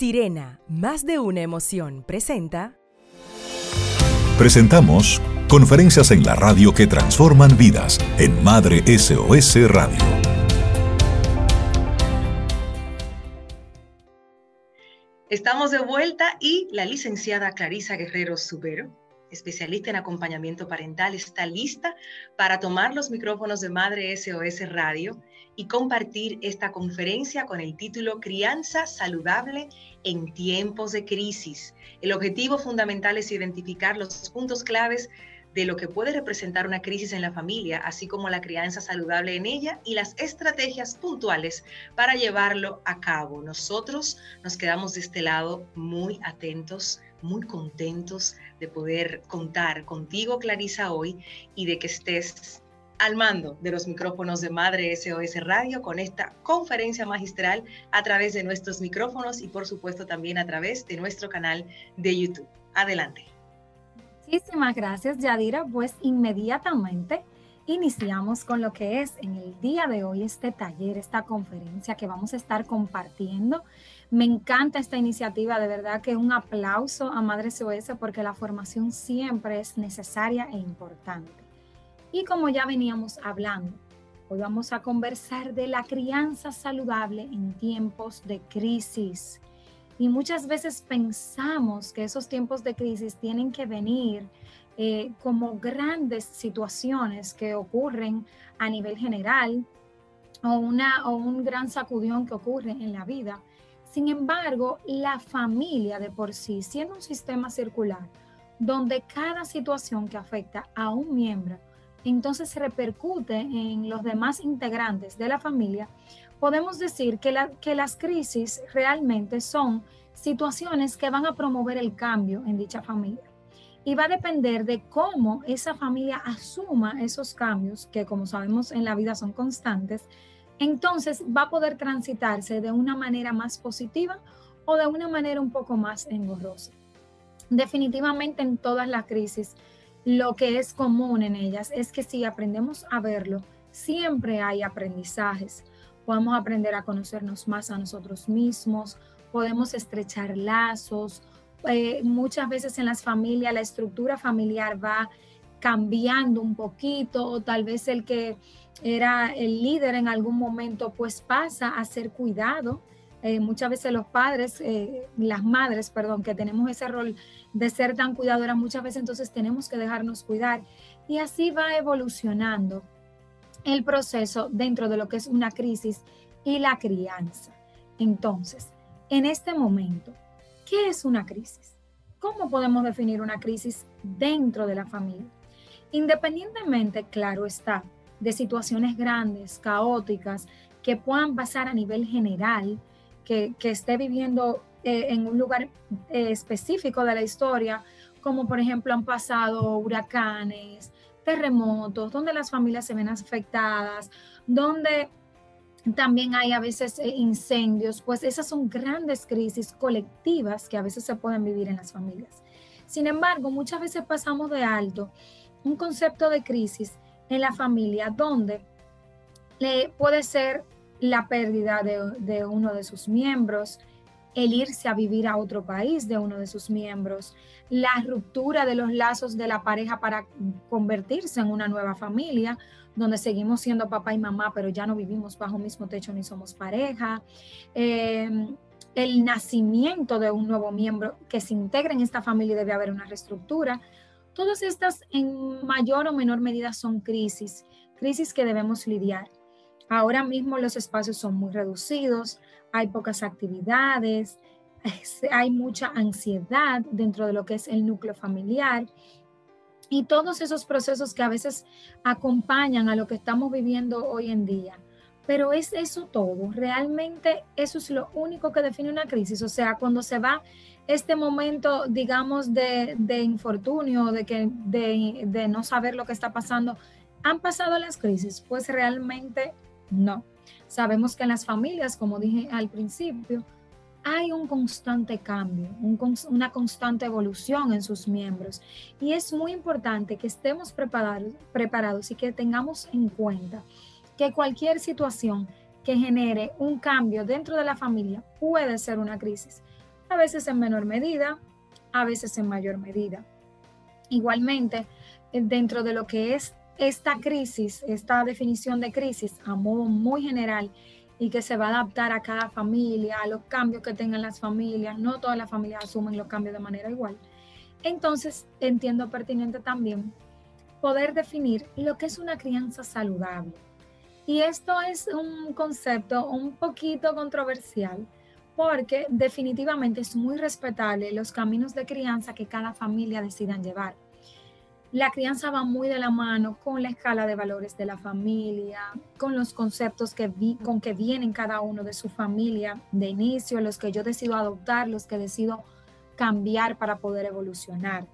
Sirena, más de una emoción, presenta. Presentamos conferencias en la radio que transforman vidas en Madre SOS Radio. Estamos de vuelta y la licenciada Clarisa Guerrero Subero especialista en acompañamiento parental, está lista para tomar los micrófonos de Madre SOS Radio y compartir esta conferencia con el título Crianza Saludable en tiempos de crisis. El objetivo fundamental es identificar los puntos claves de lo que puede representar una crisis en la familia, así como la crianza saludable en ella y las estrategias puntuales para llevarlo a cabo. Nosotros nos quedamos de este lado muy atentos muy contentos de poder contar contigo, Clarisa, hoy y de que estés al mando de los micrófonos de Madre SOS Radio con esta conferencia magistral a través de nuestros micrófonos y por supuesto también a través de nuestro canal de YouTube. Adelante. Muchísimas gracias, Yadira. Pues inmediatamente iniciamos con lo que es en el día de hoy este taller, esta conferencia que vamos a estar compartiendo me encanta esta iniciativa, de verdad que un aplauso a Madre SOS porque la formación siempre es necesaria e importante. Y como ya veníamos hablando, hoy vamos a conversar de la crianza saludable en tiempos de crisis. Y muchas veces pensamos que esos tiempos de crisis tienen que venir eh, como grandes situaciones que ocurren a nivel general o, una, o un gran sacudión que ocurre en la vida. Sin embargo, la familia de por sí, siendo un sistema circular, donde cada situación que afecta a un miembro, entonces repercute en los demás integrantes de la familia, podemos decir que, que las crisis realmente son situaciones que van a promover el cambio en dicha familia. Y va a depender de cómo esa familia asuma esos cambios, que como sabemos en la vida son constantes, entonces va a poder transitarse de una manera más positiva o de una manera un poco más engorrosa. Definitivamente en todas las crisis, lo que es común en ellas es que si aprendemos a verlo, siempre hay aprendizajes. Podemos aprender a conocernos más a nosotros mismos, podemos estrechar lazos. Eh, muchas veces en las familias la estructura familiar va cambiando un poquito o tal vez el que era el líder en algún momento, pues pasa a ser cuidado. Eh, muchas veces los padres, eh, las madres, perdón, que tenemos ese rol de ser tan cuidadoras, muchas veces entonces tenemos que dejarnos cuidar. Y así va evolucionando el proceso dentro de lo que es una crisis y la crianza. Entonces, en este momento, ¿qué es una crisis? ¿Cómo podemos definir una crisis dentro de la familia? Independientemente, claro está, de situaciones grandes, caóticas, que puedan pasar a nivel general, que, esté viviendo eh, en un lugar eh, específico de la historia, como por ejemplo han pasado huracanes, terremotos, donde las familias se ven afectadas, donde también hay a veces eh, incendios, pues esas son grandes crisis colectivas que a veces se pueden vivir en las familias. Sin embargo, muchas veces pasamos de alto un concepto de crisis en la familia donde le puede ser la pérdida de, uno de sus miembros, el irse a vivir a otro país de uno de sus miembros, la ruptura de los lazos de la pareja para convertirse en una nueva familia, donde seguimos siendo papá y mamá, pero ya no vivimos bajo el mismo techo ni somos pareja. Em, el nacimiento de un nuevo miembro que se integra en esta familia debe haber una reestructura. Todas estas en mayor o menor medida son crisis, crisis que debemos lidiar. Ahora mismo los espacios son muy reducidos, hay pocas actividades, hay mucha ansiedad dentro de lo que es el núcleo familiar y todos esos procesos que a veces acompañan a lo que estamos viviendo hoy en día. Pero es eso todo, realmente eso es lo único que define una crisis, o sea, cuando se va este momento, digamos, de, infortunio, de, que, de, no saber lo que está pasando, ¿han pasado las crisis? Pues realmente no. Sabemos que en las familias, como dije al principio, hay un constante cambio, una constante evolución en sus miembros. Y es muy importante que estemos preparados, preparados y que tengamos en cuenta que cualquier situación que genere un cambio dentro de la familia puede ser una crisis a veces en menor medida, a veces en mayor medida. Igualmente, dentro de lo que es esta crisis, esta definición de crisis a modo muy general y que se va a adaptar a cada familia, a los cambios que tengan las familias, no todas las familias asumen los cambios de manera igual. Entonces, entiendo pertinente también poder definir lo que es una crianza saludable. Y esto es un concepto un poquito controversial porque definitivamente es muy respetable los caminos de crianza que cada familia decidan llevar. La crianza va muy de la mano con la escala de valores de la familia, con los conceptos que vi, con que vienen cada uno de su familia de inicio, los que yo decido adoptar, los que decido cambiar para poder evolucionar.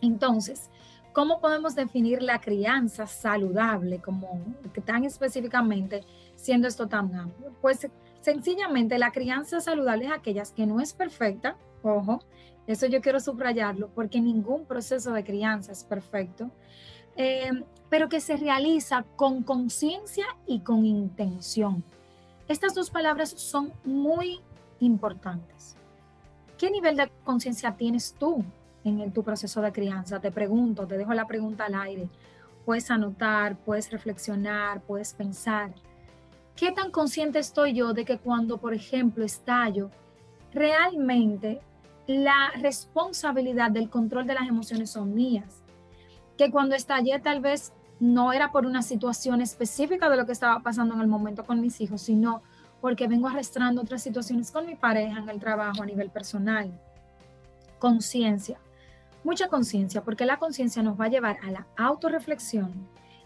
Entonces, ¿cómo podemos definir la crianza saludable como tan específicamente siendo esto tan amplio? Pues sencillamente la crianza saludable es aquellas que no es perfecta, ojo, eso yo quiero subrayarlo porque ningún proceso de crianza es perfecto, eh, pero que se realiza con conciencia y con intención. Estas dos palabras son muy importantes. ¿Qué nivel de conciencia tienes tú en tu proceso de crianza? Te pregunto, te dejo la pregunta al aire. Puedes anotar, puedes reflexionar, puedes pensar. ¿Qué tan consciente estoy yo de que cuando, por ejemplo, estallo, realmente la responsabilidad del control de las emociones son mías. Que cuando estallé tal vez no era por una situación específica de lo que estaba pasando en el momento con mis hijos, sino porque vengo arrastrando otras situaciones con mi pareja en el trabajo a nivel personal. Conciencia, mucha conciencia, porque la conciencia nos va a llevar a la autorreflexión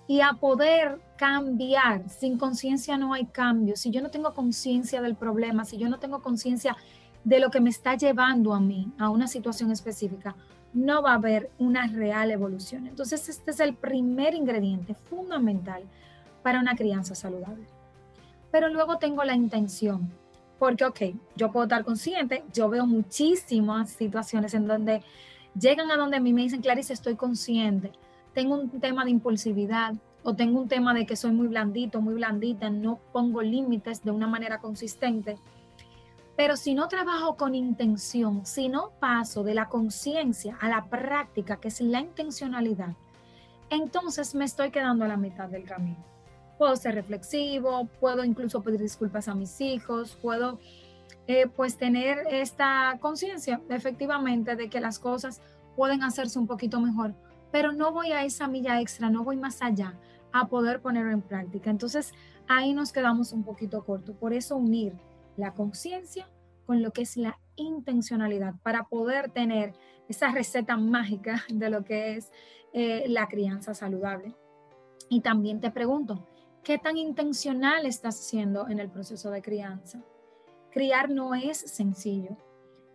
y a poder cambiar. Sin conciencia no hay cambio. Si yo no tengo conciencia del problema, si yo no tengo conciencia de lo que me está llevando a mí a una situación específica, no va a haber una real evolución. Entonces, este es el primer ingrediente fundamental para una crianza saludable. Pero luego tengo la intención, porque, ok, yo puedo estar consciente, yo veo muchísimas situaciones en donde llegan a donde a mí me dicen, Clarice, estoy consciente, tengo un tema de impulsividad o tengo un tema de que soy muy blandito, muy blandita, no pongo límites de una manera consistente pero si no trabajo con intención, si no paso de la conciencia a la práctica, que es la intencionalidad, entonces me estoy quedando a la mitad del camino. Puedo ser reflexivo, puedo incluso pedir disculpas a mis hijos, puedo eh, pues tener esta conciencia efectivamente de que las cosas pueden hacerse un poquito mejor, pero no voy a esa milla extra, no voy más allá a poder ponerlo en práctica. Entonces ahí nos quedamos un poquito corto. Por eso unir la conciencia con lo que es la intencionalidad para poder tener esa receta mágica de lo que es eh, la crianza saludable. Y también te pregunto, ¿qué tan intencional estás siendo en el proceso de crianza? Criar no es sencillo.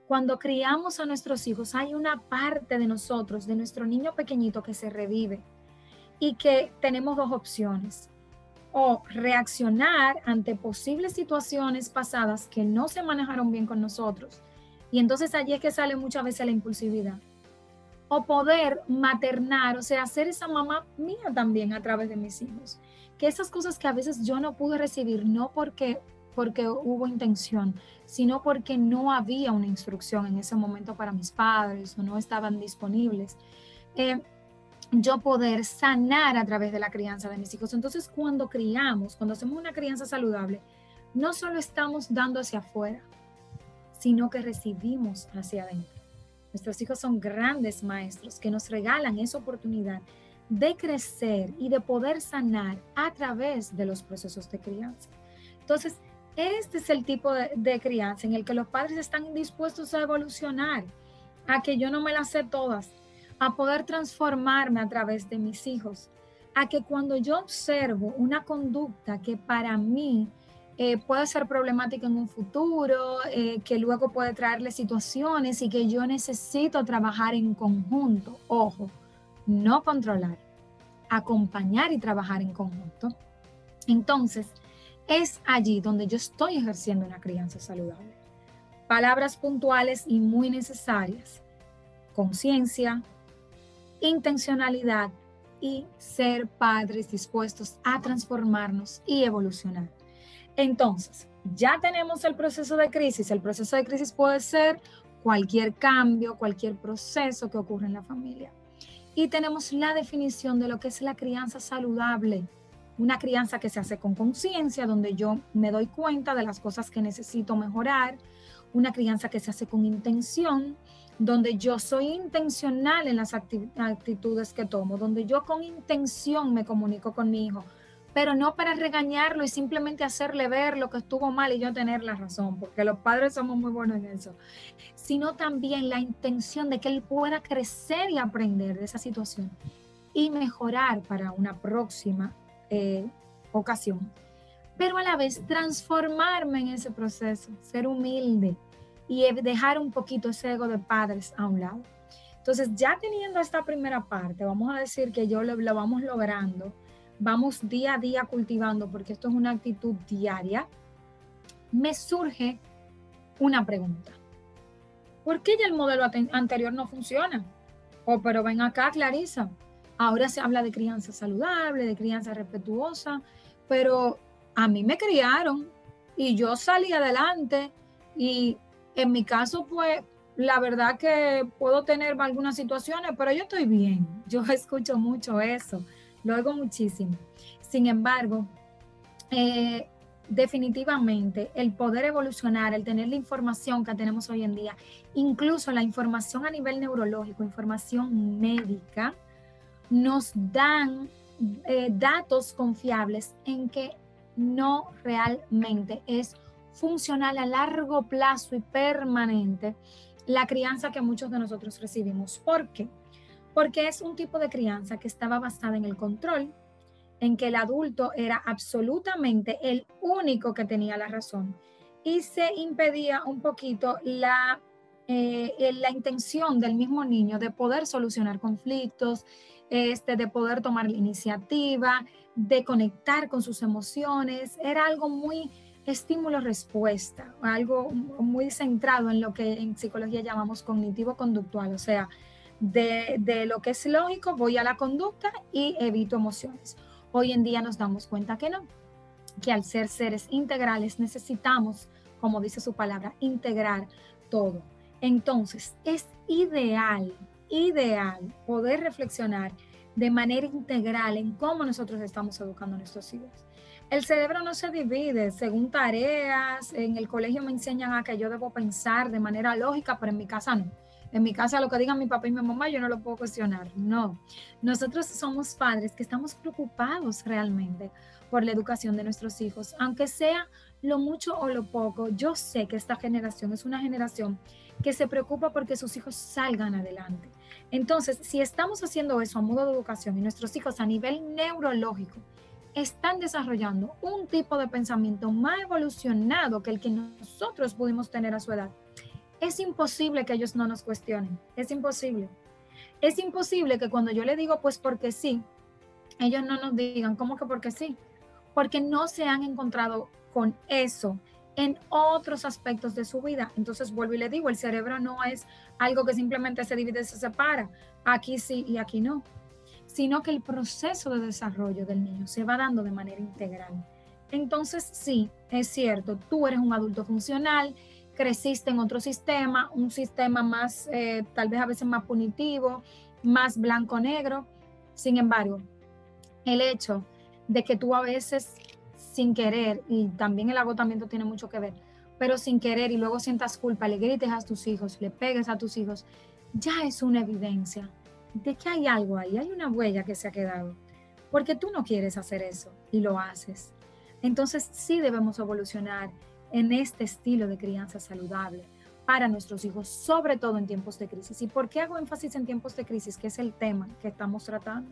Cuando criamos a nuestros hijos hay una parte de nosotros, de nuestro niño pequeñito que se revive y que tenemos dos opciones o reaccionar ante posibles situaciones pasadas que no se manejaron bien con nosotros. Y entonces allí es que sale muchas veces la impulsividad. O poder maternar, o sea, ser esa mamá mía también a través de mis hijos. Que esas cosas que a veces yo no pude recibir, no porque, porque hubo intención, sino porque no había una instrucción en ese momento para mis padres o no estaban disponibles. Eh, yo poder sanar a través de la crianza de mis hijos. Entonces, cuando criamos, cuando hacemos una crianza saludable, no solo estamos dando hacia afuera, sino que recibimos hacia adentro. Nuestros hijos son grandes maestros que nos regalan esa oportunidad de crecer y de poder sanar a través de los procesos de crianza. Entonces, este es el tipo de, de crianza en el que los padres están dispuestos a evolucionar, a que yo no me las sé todas, a poder transformarme a través de mis hijos, a que cuando yo observo una conducta que para mí eh, puede ser problemática en un futuro, eh, que luego puede traerle situaciones y que yo necesito trabajar en conjunto, ojo, no controlar, acompañar y trabajar en conjunto. Entonces, es allí donde yo estoy ejerciendo una crianza saludable. Palabras puntuales y muy necesarias. Conciencia, intencionalidad y ser padres dispuestos a transformarnos y evolucionar. Entonces, ya tenemos el proceso de crisis. El proceso de crisis puede ser cualquier cambio, cualquier proceso que ocurre en la familia. Y tenemos la definición de lo que es la crianza saludable. Una crianza que se hace con conciencia, donde yo me doy cuenta de las cosas que necesito mejorar. Una crianza que se hace con intención, donde yo soy intencional en las actitudes que tomo, donde yo con intención me comunico con mi hijo, pero no para regañarlo y simplemente hacerle ver lo que estuvo mal y yo tener la razón, porque los padres somos muy buenos en eso, sino también la intención de que él pueda crecer y aprender de esa situación y mejorar para una próxima eh, ocasión, pero a la vez transformarme en ese proceso, ser humilde y dejar un poquito ese ego de padres a un lado. Entonces, ya teniendo esta primera parte, vamos a decir que yo lo, vamos logrando vamos día a día cultivando, porque esto es una actitud diaria, me surge una pregunta. ¿Por qué ya el modelo anterior no funciona? Oh, pero ven acá, Clarisa. Ahora se habla de crianza saludable, de crianza respetuosa, pero a mí me criaron y yo salí adelante y en mi caso, pues, la verdad que puedo tener algunas situaciones, pero yo estoy bien. Yo escucho mucho eso lo hago muchísimo. Sin embargo, eh, definitivamente el poder evolucionar, el tener la información que tenemos hoy en día, incluso la información a nivel neurológico, información médica, nos dan eh, datos confiables en que no realmente es funcional a largo plazo y permanente la crianza que muchos de nosotros recibimos. ¿Por qué? porque es un tipo de crianza que estaba basada en el control, en que el adulto era absolutamente el único que tenía la razón y se impedía un poquito la, eh, la intención del mismo niño de poder solucionar conflictos, este, de poder tomar la iniciativa, de conectar con sus emociones. Era algo muy estímulo-respuesta, algo muy centrado en lo que en psicología llamamos cognitivo-conductual, o sea, de, lo que es lógico, voy a la conducta y evito emociones. Hoy en día nos damos cuenta que no, que al ser seres integrales necesitamos, como dice su palabra, integrar todo. Entonces, es ideal, ideal poder reflexionar de manera integral en cómo nosotros estamos educando a nuestros hijos. El cerebro no se divide según tareas, en el colegio me enseñan a que yo debo pensar de manera lógica, pero en mi casa no en mi casa lo que digan mi papá y mi mamá yo no lo puedo cuestionar. No, nosotros somos padres que estamos preocupados realmente por la educación de nuestros hijos, aunque sea lo mucho o lo poco. Yo sé que esta generación es una generación que se preocupa porque sus hijos salgan adelante. Entonces, si estamos haciendo eso a modo de educación y nuestros hijos a nivel neurológico están desarrollando un tipo de pensamiento más evolucionado que el que nosotros pudimos tener a su edad, es imposible que ellos no nos cuestionen. Es imposible. Es imposible que cuando yo le digo, pues porque sí, ellos no nos digan, ¿cómo que porque sí? Porque no se han encontrado con eso en otros aspectos de su vida. Entonces vuelvo y le digo, el cerebro no es algo que simplemente se divide y se separa. Aquí sí y aquí no. Sino que el proceso de desarrollo del niño se va dando de manera integral. Entonces sí, es cierto, tú eres un adulto funcional, creciste en otro sistema, un sistema más, eh, tal vez a veces más punitivo, más blanco-negro. Sin embargo, el hecho de que tú a veces sin querer, y también el agotamiento tiene mucho que ver, pero sin querer y luego sientas culpa, le grites a tus hijos, le pegues a tus hijos, ya es una evidencia de que hay algo ahí, hay una huella que se ha quedado, porque tú no quieres hacer eso y lo haces. Entonces sí debemos evolucionar en este estilo de crianza saludable para nuestros hijos, sobre todo en tiempos de crisis. ¿Y por qué hago énfasis en tiempos de crisis, que es el tema que estamos tratando?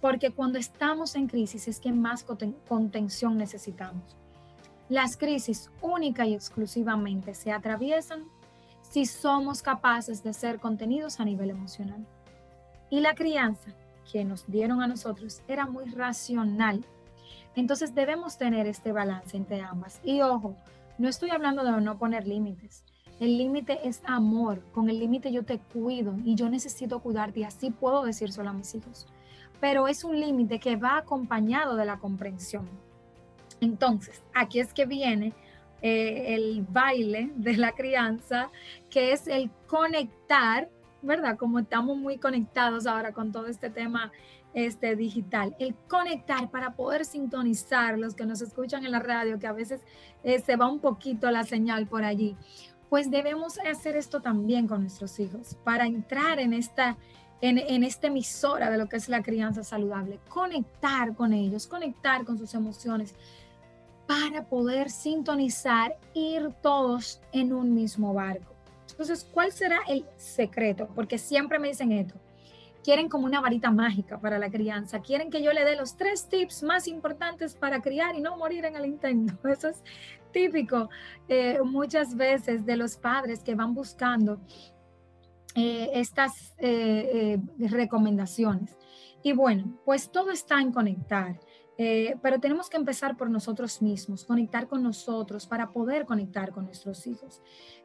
Porque cuando estamos en crisis es que más contención necesitamos. Las crisis única y exclusivamente se atraviesan si somos capaces de ser contenidos a nivel emocional. Y la crianza que nos dieron a nosotros era muy racional entonces debemos tener este balance entre ambas. Y ojo, no estoy hablando de no poner límites. El límite es amor. Con el límite yo te cuido y yo necesito cuidarte y así puedo decir solo a mis hijos. Pero es un límite que va acompañado de la comprensión. Entonces, aquí es que viene eh, el baile de la crianza, que es el conectar, ¿verdad? Como estamos muy conectados ahora con todo este tema este, digital, el conectar para poder sintonizar los que nos escuchan en la radio, que a veces eh, se va un poquito la señal por allí, pues debemos hacer esto también con nuestros hijos para entrar en esta, en, en esta emisora de lo que es la crianza saludable, conectar con ellos, conectar con sus emociones para poder sintonizar, ir todos en un mismo barco. Entonces, ¿cuál será el secreto? Porque siempre me dicen esto, quieren como una varita mágica para la crianza, quieren que yo le dé los tres tips más importantes para criar y no morir en el intento. Eso es típico eh, muchas veces de los padres que van buscando eh, estas eh, recomendaciones. Y bueno, pues todo está en conectar. Pero tenemos que empezar por nosotros mismos, conectar con nosotros para poder conectar con nuestros hijos.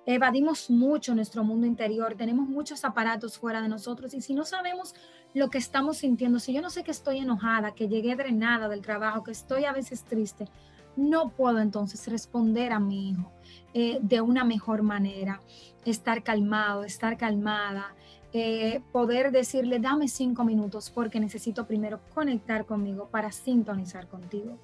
Evadimos mucho nuestro mundo interior, tenemos muchos aparatos fuera de nosotros y si no sabemos lo que estamos sintiendo, si yo no sé que estoy enojada, que llegué drenada del trabajo, que estoy a veces triste, no puedo entonces responder a mi hijo eh, de una mejor manera, estar calmado, estar calmada, eh, poder decirle, dame cinco minutos porque necesito primero conectar conmigo para sintonizar contigo.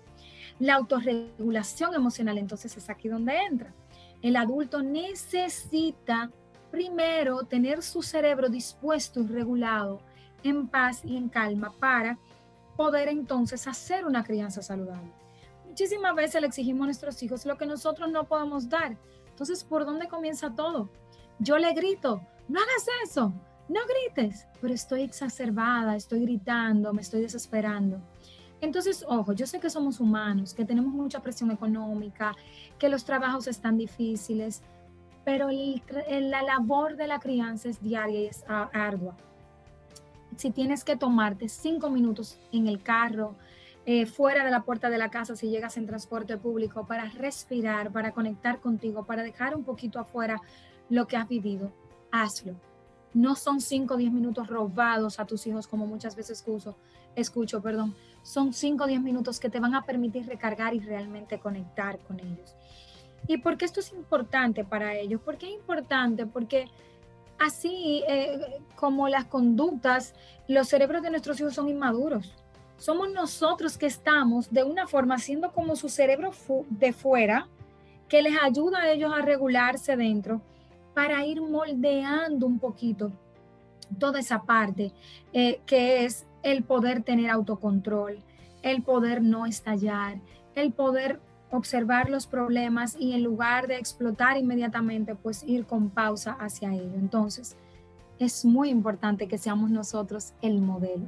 La autorregulación emocional entonces es aquí donde entra. El adulto necesita primero tener su cerebro dispuesto y regulado, en paz y en calma para poder entonces hacer una crianza saludable muchísimas veces le exigimos a nuestros hijos lo que nosotros no podemos dar. Entonces, ¿por dónde comienza todo? Yo le grito, no hagas eso, no grites, pero estoy exacerbada, estoy gritando, me estoy desesperando. Entonces, ojo, yo sé que somos humanos, que tenemos mucha presión económica, que los trabajos están difíciles, pero la labor de la crianza es diaria y es ardua. Si tienes que tomarte cinco minutos en el carro, eh, fuera de la puerta de la casa si llegas en transporte público, para respirar, para conectar contigo, para dejar un poquito afuera lo que has vivido, hazlo. No son 5 o 10 minutos robados a tus hijos como muchas veces escucho, escucho perdón. Son 5 o 10 minutos que te van a permitir recargar y realmente conectar con ellos. ¿Y por qué esto es importante para ellos? ¿Por qué es importante? Porque así eh, como las conductas, los cerebros de nuestros hijos son inmaduros somos nosotros que estamos de una forma haciendo como su cerebro de fuera, que les ayuda a ellos a regularse dentro para ir moldeando un poquito toda esa parte eh, que es el poder tener autocontrol, el poder no estallar, el poder observar los problemas y en lugar de explotar inmediatamente, pues ir con pausa hacia ello. Entonces, es muy importante que seamos nosotros el modelo.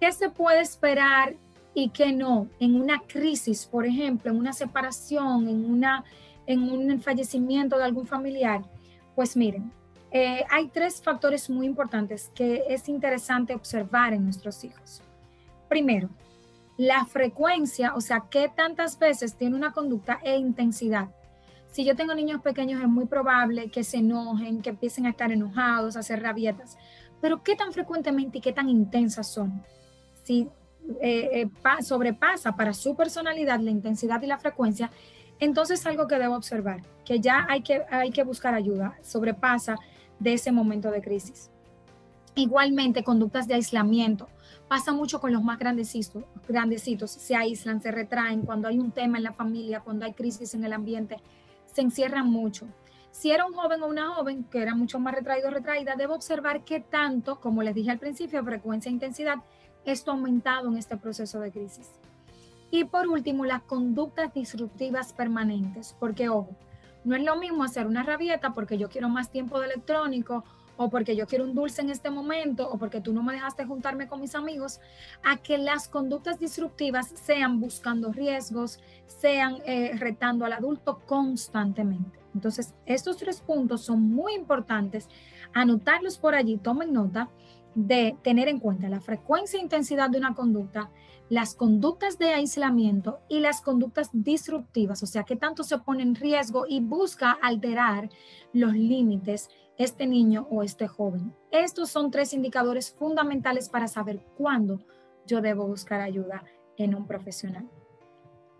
¿Qué se puede esperar y qué no en una crisis, por ejemplo, en una separación, en, una, en un fallecimiento de algún familiar? Pues miren, eh, hay tres factores muy importantes que es interesante observar en nuestros hijos. Primero, la frecuencia, o sea, qué tantas veces tiene una conducta e intensidad. Si yo tengo niños pequeños es muy probable que se enojen, que empiecen a estar enojados, a hacer rabietas, pero qué tan frecuentemente y qué tan intensas son si eh, eh, sobrepasa para su personalidad la intensidad y la frecuencia, entonces es algo que debo observar, que ya hay que, hay que buscar ayuda, sobrepasa de ese momento de crisis. Igualmente, conductas de aislamiento. Pasa mucho con los más grandecitos, grandecitos, se aíslan, se retraen, cuando hay un tema en la familia, cuando hay crisis en el ambiente, se encierran mucho. Si era un joven o una joven que era mucho más retraído o retraída, debo observar qué tanto, como les dije al principio, frecuencia e intensidad, esto ha aumentado en este proceso de crisis. Y por último, las conductas disruptivas permanentes, porque ojo, no es lo mismo hacer una rabieta porque yo quiero más tiempo de electrónico o porque yo quiero un dulce en este momento o porque tú no me dejaste juntarme con mis amigos, a que las conductas disruptivas sean buscando riesgos, sean eh, retando al adulto constantemente. Entonces, estos tres puntos son muy importantes. Anotarlos por allí, tomen nota de tener en cuenta la frecuencia e intensidad de una conducta, las conductas de aislamiento y las conductas disruptivas, o sea, que tanto se pone en riesgo y busca alterar los límites este niño o este joven. Estos son tres indicadores fundamentales para saber cuándo yo debo buscar ayuda en un profesional.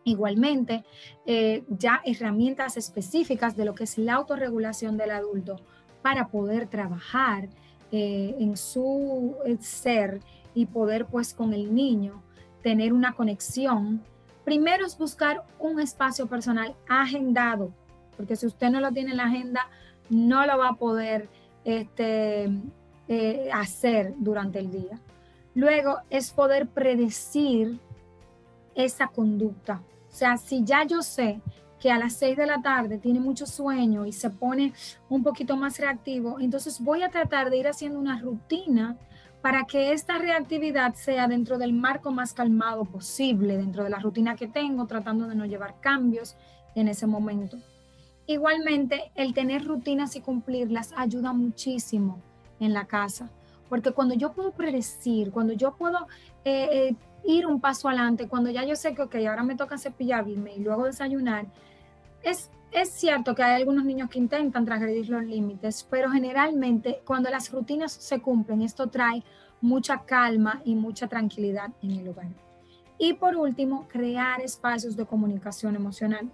Igualmente, eh, ya herramientas específicas de lo que es la autorregulación del adulto para poder trabajar eh, en su eh, ser y poder pues con el niño tener una conexión. Primero es buscar un espacio personal agendado, porque si usted no lo tiene en la agenda, no lo va a poder este, hacer durante el día. Luego es poder predecir esa conducta o sea, si ya yo sé que a las 6 de la tarde tiene mucho sueño y se pone un poquito más reactivo, entonces voy a tratar de ir haciendo una rutina para que esta reactividad sea dentro del marco más calmado posible, dentro de la rutina que tengo, tratando de no llevar cambios en ese momento. Igualmente, el tener rutinas y cumplirlas ayuda muchísimo en la casa, porque cuando yo puedo predecir, cuando yo puedo eh, eh, ir un paso adelante cuando ya yo sé que, ok, ahora me toca cepillarme y luego desayunar. Es, es cierto que hay algunos niños que intentan transgredir los límites, pero generalmente cuando las rutinas se cumplen, esto trae mucha calma y mucha tranquilidad en el hogar. Y por último, crear espacios de comunicación emocional.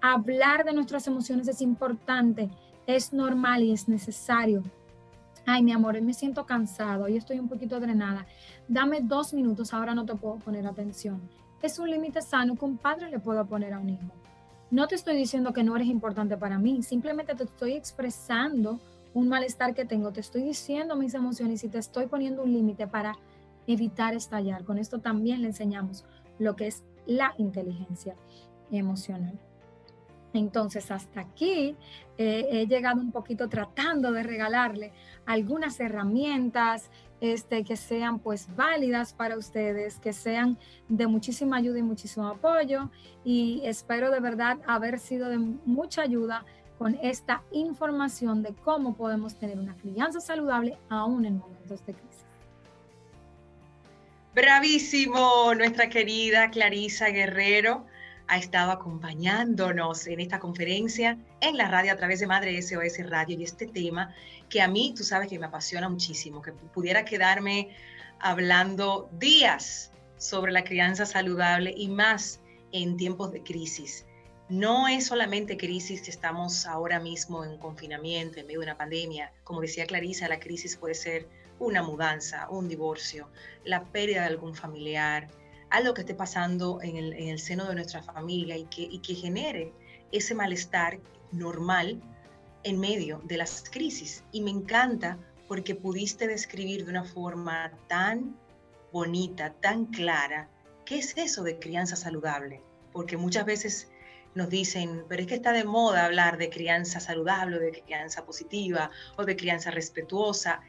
Hablar de nuestras emociones es importante, es normal y es necesario ay, mi amor, me siento cansado, hoy estoy un poquito drenada, dame dos minutos, ahora no te puedo poner atención. Es un límite sano que un padre le pueda poner a un hijo. No te estoy diciendo que no eres importante para mí, simplemente te estoy expresando un malestar que tengo, te estoy diciendo mis emociones y te estoy poniendo un límite para evitar estallar. Con esto también le enseñamos lo que es la inteligencia emocional. Entonces, hasta aquí eh, he llegado un poquito tratando de regalarle algunas herramientas este, que sean pues válidas para ustedes, que sean de muchísima ayuda y muchísimo apoyo. Y espero de verdad haber sido de mucha ayuda con esta información de cómo podemos tener una crianza saludable aún en momentos de crisis. Bravísimo, nuestra querida Clarisa Guerrero ha estado acompañándonos en esta conferencia en la radio a través de Madre SOS Radio y este tema que a mí, tú sabes que me apasiona muchísimo, que pudiera quedarme hablando días sobre la crianza saludable y más en tiempos de crisis. No es solamente crisis que estamos ahora mismo en confinamiento, en medio de una pandemia. Como decía Clarisa, la crisis puede ser una mudanza, un divorcio, la pérdida de algún familiar, algo que esté pasando en el, seno de nuestra familia y que, y genere ese malestar normal en medio de las crisis. Y me encanta porque pudiste describir de una forma tan bonita, tan clara, qué es eso de crianza saludable. Porque muchas veces nos dicen, pero es que está de moda hablar de crianza saludable, de crianza positiva o de crianza respetuosa.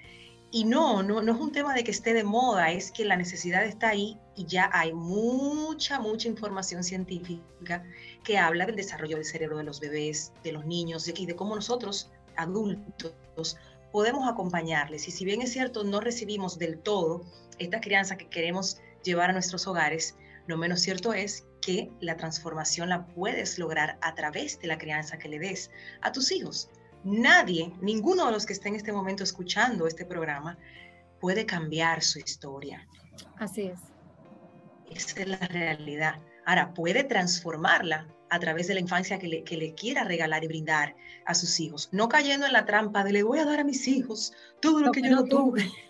Y no, no, no es un tema de que esté de moda, es que la necesidad está ahí y ya hay mucha, mucha información científica que habla del desarrollo del cerebro de los bebés, de los niños y de cómo nosotros, adultos, podemos acompañarles. Y si bien es cierto, no recibimos del todo esta crianza que queremos llevar a nuestros hogares, lo menos cierto es que la transformación la puedes lograr a través de la crianza que le des a tus hijos nadie, ninguno de los que estén en este momento escuchando este programa, puede cambiar su historia. Así es. Esa es la realidad. Ahora, puede transformarla a través de la infancia que le, que le, quiera regalar y brindar a sus hijos, no cayendo en la trampa de le voy a dar a mis hijos todo lo, que, yo no tuve.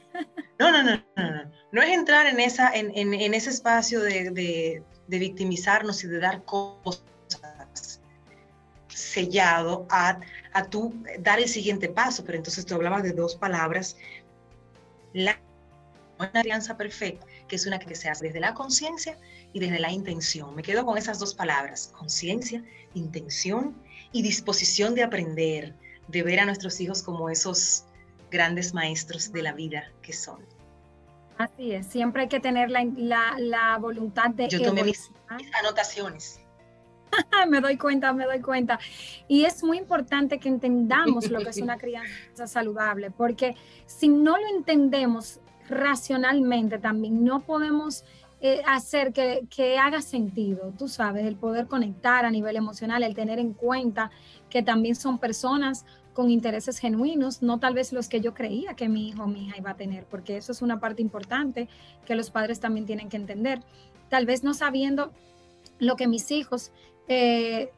No, no, no, no, no. es entrar en, esa, en, en, ese espacio de, de, de victimizarnos y de dar cosas sellado a, a tú dar el siguiente paso, pero entonces tú hablabas de dos palabras, la una alianza perfecta, que es una que se hace desde la conciencia y desde la intención. Me quedo con esas dos palabras, conciencia, intención y disposición de aprender, de ver a nuestros hijos como esos grandes maestros de la vida que son. Así es, siempre hay que tener la, la, la voluntad de... Yo tomé mis anotaciones. me doy cuenta, me doy cuenta. Y es muy importante que entendamos lo que es una crianza saludable, porque si no lo entendemos racionalmente también, no podemos eh, hacer que, que, haga sentido, tú sabes, el poder conectar a nivel emocional, el tener en cuenta que también son personas con intereses genuinos, no tal vez los que yo creía que mi hijo o mi hija iba a tener, porque eso es una parte importante que los padres también tienen que entender. Tal vez no sabiendo lo que mis hijos, eh,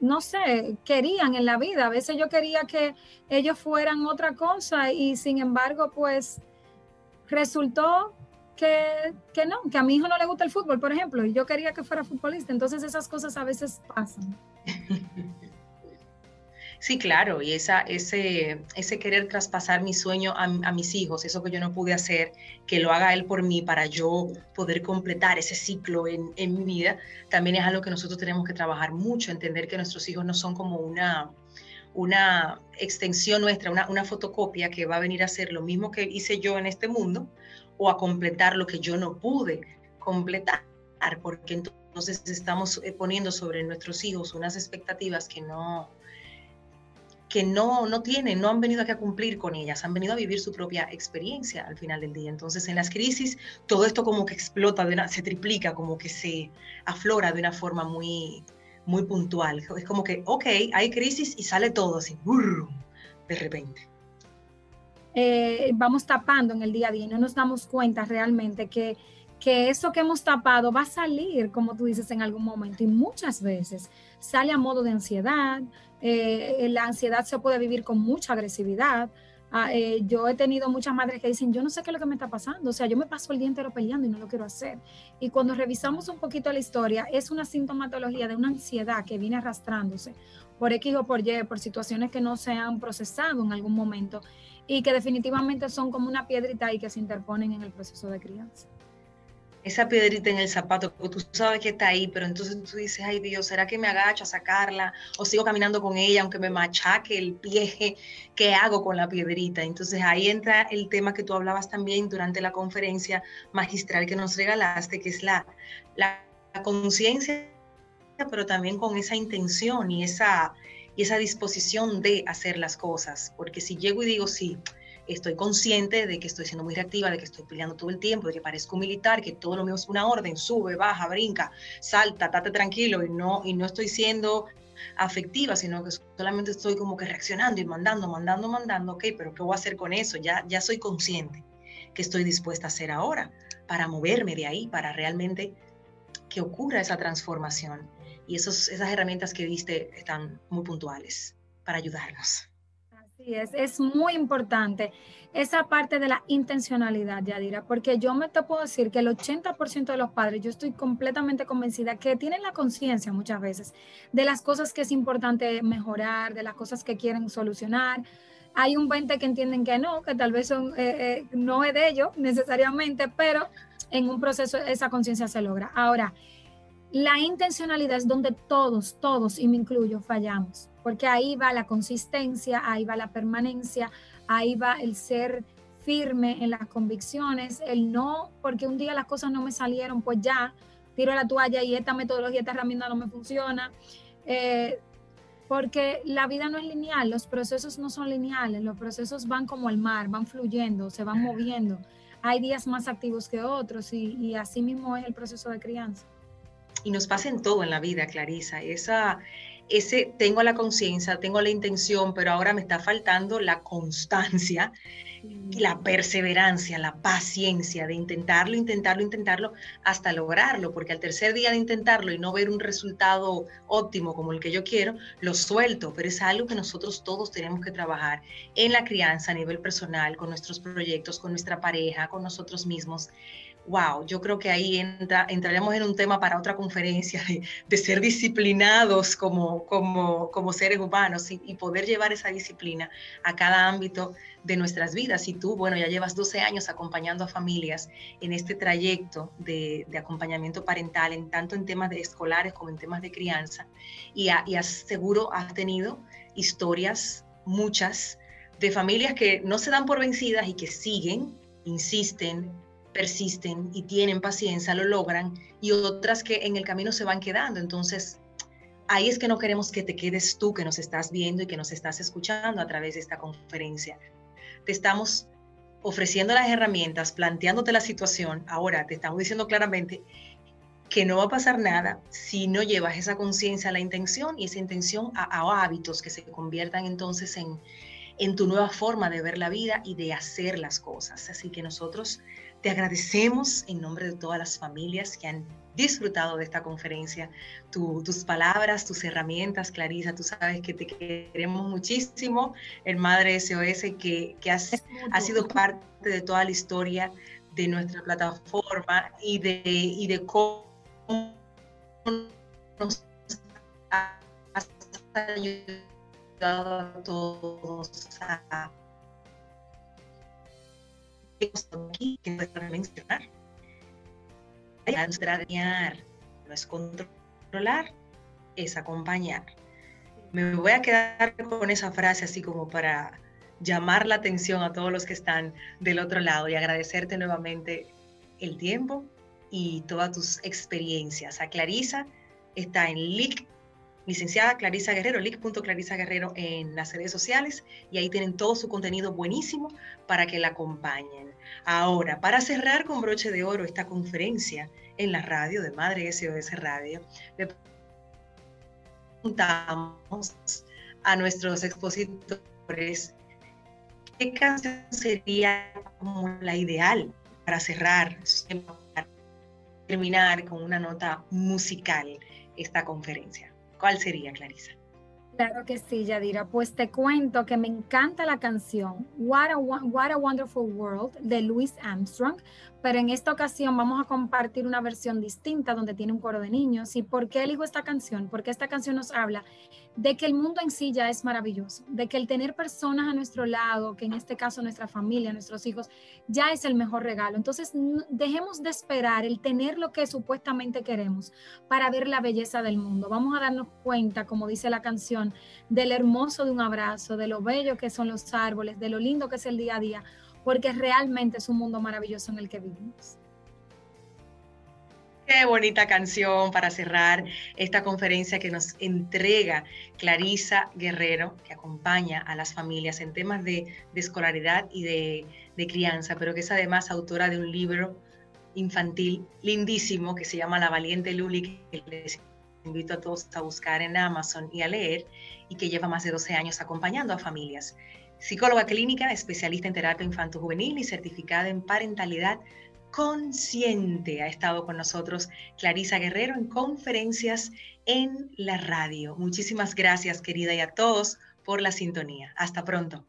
no sé, querían en la vida. A veces yo quería que ellos fueran otra cosa y sin embargo, pues resultó que, que, no, que a mi hijo no le gusta el fútbol, por ejemplo, y yo quería que fuera futbolista. Entonces esas cosas a veces pasan. Sí, claro, y esa, ese, ese querer traspasar mi sueño a, mis hijos, eso que yo no pude hacer, que lo haga él por mí para yo poder completar ese ciclo en, en mi vida, también es algo que nosotros tenemos que trabajar mucho, entender que nuestros hijos no son como una, una extensión nuestra, una, una, fotocopia que va a venir a hacer lo mismo que hice yo en este mundo o a completar lo que yo no pude completar, porque entonces estamos eh, poniendo sobre nuestros hijos unas expectativas que no, que no, no tienen, no han venido aquí a cumplir con ellas, han venido a vivir su propia experiencia al final del día. Entonces, en las crisis, todo esto como que explota, de una, se triplica, como que se aflora de una forma muy, muy puntual. Es como que, ok, hay crisis y sale todo así, de repente. Eh, vamos tapando en el día a día y no nos damos cuenta realmente que, que eso que hemos tapado va a salir, como tú dices, en algún momento y muchas veces sale a modo de ansiedad, eh, la ansiedad se puede vivir con mucha agresividad. Ah, eh, yo he tenido muchas madres que dicen, yo no sé qué es lo que me está pasando, o sea, yo me paso el día entero peleando y no lo quiero hacer. Y cuando revisamos un poquito la historia, es una sintomatología de una ansiedad que viene arrastrándose por X o por Y, por situaciones que no se han procesado en algún momento y que definitivamente son como una piedrita y que se interponen en el proceso de crianza esa piedrita en el zapato, que tú sabes que está ahí, pero entonces tú dices, ay Dios, ¿será que me agacho a sacarla? O sigo caminando con ella, aunque me machaque el pie, ¿qué hago con la piedrita? Entonces ahí entra el tema que tú hablabas también durante la conferencia magistral que nos regalaste, que es la, la conciencia, pero también con esa intención y esa, y esa disposición de hacer las cosas. Porque si llego y digo, sí, estoy consciente de que estoy siendo muy reactiva, de que estoy peleando todo el tiempo, de que parezco militar, que todo lo mío es una orden, sube, baja, brinca, salta, tate tranquilo y no, y no estoy siendo afectiva, sino que solamente estoy como que reaccionando y mandando, mandando, mandando, ok, pero ¿qué voy a hacer con eso? Ya, ya soy consciente que estoy dispuesta a hacer ahora para moverme de ahí, para realmente que ocurra esa transformación. Y esos, esas herramientas que diste están muy puntuales para ayudarnos es, muy importante esa parte de la intencionalidad, Yadira, porque yo me te puedo decir que el 80% de los padres, yo estoy completamente convencida que tienen la conciencia muchas veces de las cosas que es importante mejorar, de las cosas que quieren solucionar. Hay un 20 que entienden que no, que tal vez son, eh, eh, no es de ellos necesariamente, pero en un proceso esa conciencia se logra. Ahora, la intencionalidad es donde todos, todos, y me incluyo, fallamos porque ahí va la consistencia, ahí va la permanencia, ahí va el ser firme en las convicciones, el no, porque un día las cosas no me salieron, pues ya, tiro la toalla y esta metodología, esta herramienta no me funciona. Eh, porque la vida no es lineal, los procesos no son lineales, los procesos van como el mar, van fluyendo, se van moviendo. Hay días más activos que otros y, así mismo es el proceso de crianza. Y nos pasa en todo en la vida, Clarisa. Esa, ese tengo la conciencia, tengo la intención, pero ahora me está faltando la constancia, la perseverancia, la paciencia de intentarlo, intentarlo, intentarlo hasta lograrlo, porque al tercer día de intentarlo y no ver un resultado óptimo como el que yo quiero, lo suelto, pero es algo que nosotros todos tenemos que trabajar en la crianza a nivel personal, con nuestros proyectos, con nuestra pareja, con nosotros mismos wow, yo creo que ahí entra, entraremos en un tema para otra conferencia de, ser disciplinados como, seres humanos y, poder llevar esa disciplina a cada ámbito de nuestras vidas. Y tú, bueno, ya llevas 12 años acompañando a familias en este trayecto de, acompañamiento parental, en tanto en temas de escolares como en temas de crianza, y seguro has tenido historias, muchas, de familias que no se dan por vencidas y que siguen, insisten, persisten y tienen paciencia, lo logran, y otras que en el camino se van quedando. Entonces, ahí es que no queremos que te quedes tú que nos estás viendo y que nos estás escuchando a través de esta conferencia. Te estamos ofreciendo las herramientas, planteándote la situación. Ahora te estamos diciendo claramente que no va a pasar nada si no llevas esa conciencia a la intención y esa intención a, hábitos que se conviertan entonces en, en tu nueva forma de ver la vida y de hacer las cosas. Así que nosotros Te agradecemos en nombre de todas las familias que han disfrutado de esta conferencia, tus palabras, tus herramientas, Clarisa, tú sabes que te queremos muchísimo, el Madre SOS, que, que has, ha sido parte de toda la historia de nuestra plataforma y de, y de cómo nos has ayudado a todos a aquí que mencionar no es controlar, es acompañar. Me voy a quedar con esa frase así como para llamar la atención a todos los que están del otro lado y agradecerte nuevamente el tiempo y todas tus experiencias. A Clarisa está en LIC, licenciada Clarisa Guerrero, lic.clarisa Guerrero en las redes sociales y ahí tienen todo su contenido buenísimo para que la acompañen. Ahora, para cerrar con broche de oro esta conferencia en la radio de Madre SOS Radio, le preguntamos a nuestros expositores qué canción sería la ideal para cerrar, terminar con una nota musical esta conferencia. ¿Cuál sería, Clarisa? Claro que sí, Yadira. Pues te cuento que me encanta la canción What a, What a Wonderful World de Louis Armstrong, pero en esta ocasión vamos a compartir una versión distinta donde tiene un coro de niños. ¿Y por qué elijo esta canción? Porque esta canción nos habla de que el mundo en sí ya es maravilloso, de que el tener personas a nuestro lado, que en este caso nuestra familia, nuestros hijos, ya es el mejor regalo. Entonces, dejemos de esperar el tener lo que supuestamente queremos para ver la belleza del mundo. Vamos a darnos cuenta, como dice la canción, del hermoso de un abrazo, de lo bello que son los árboles, de lo lindo que es el día a día porque realmente es un mundo maravilloso en el que vivimos. Qué bonita canción para cerrar esta conferencia que nos entrega Clarisa Guerrero, que acompaña a las familias en temas de, escolaridad y de, crianza, pero que es además autora de un libro infantil lindísimo que se llama La Valiente Luli, que les invito a todos a buscar en Amazon y a leer, y que lleva más de 12 años acompañando a familias psicóloga clínica, especialista en terapia infanto-juvenil y certificada en parentalidad consciente. Ha estado con nosotros Clarisa Guerrero en conferencias en la radio. Muchísimas gracias, querida, y a todos por la sintonía. Hasta pronto.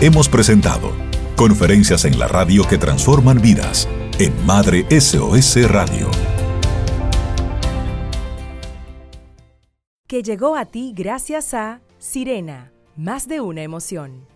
Hemos presentado Conferencias en la radio que transforman vidas en Madre SOS Radio. Que llegó a ti gracias a Sirena, más de una emoción.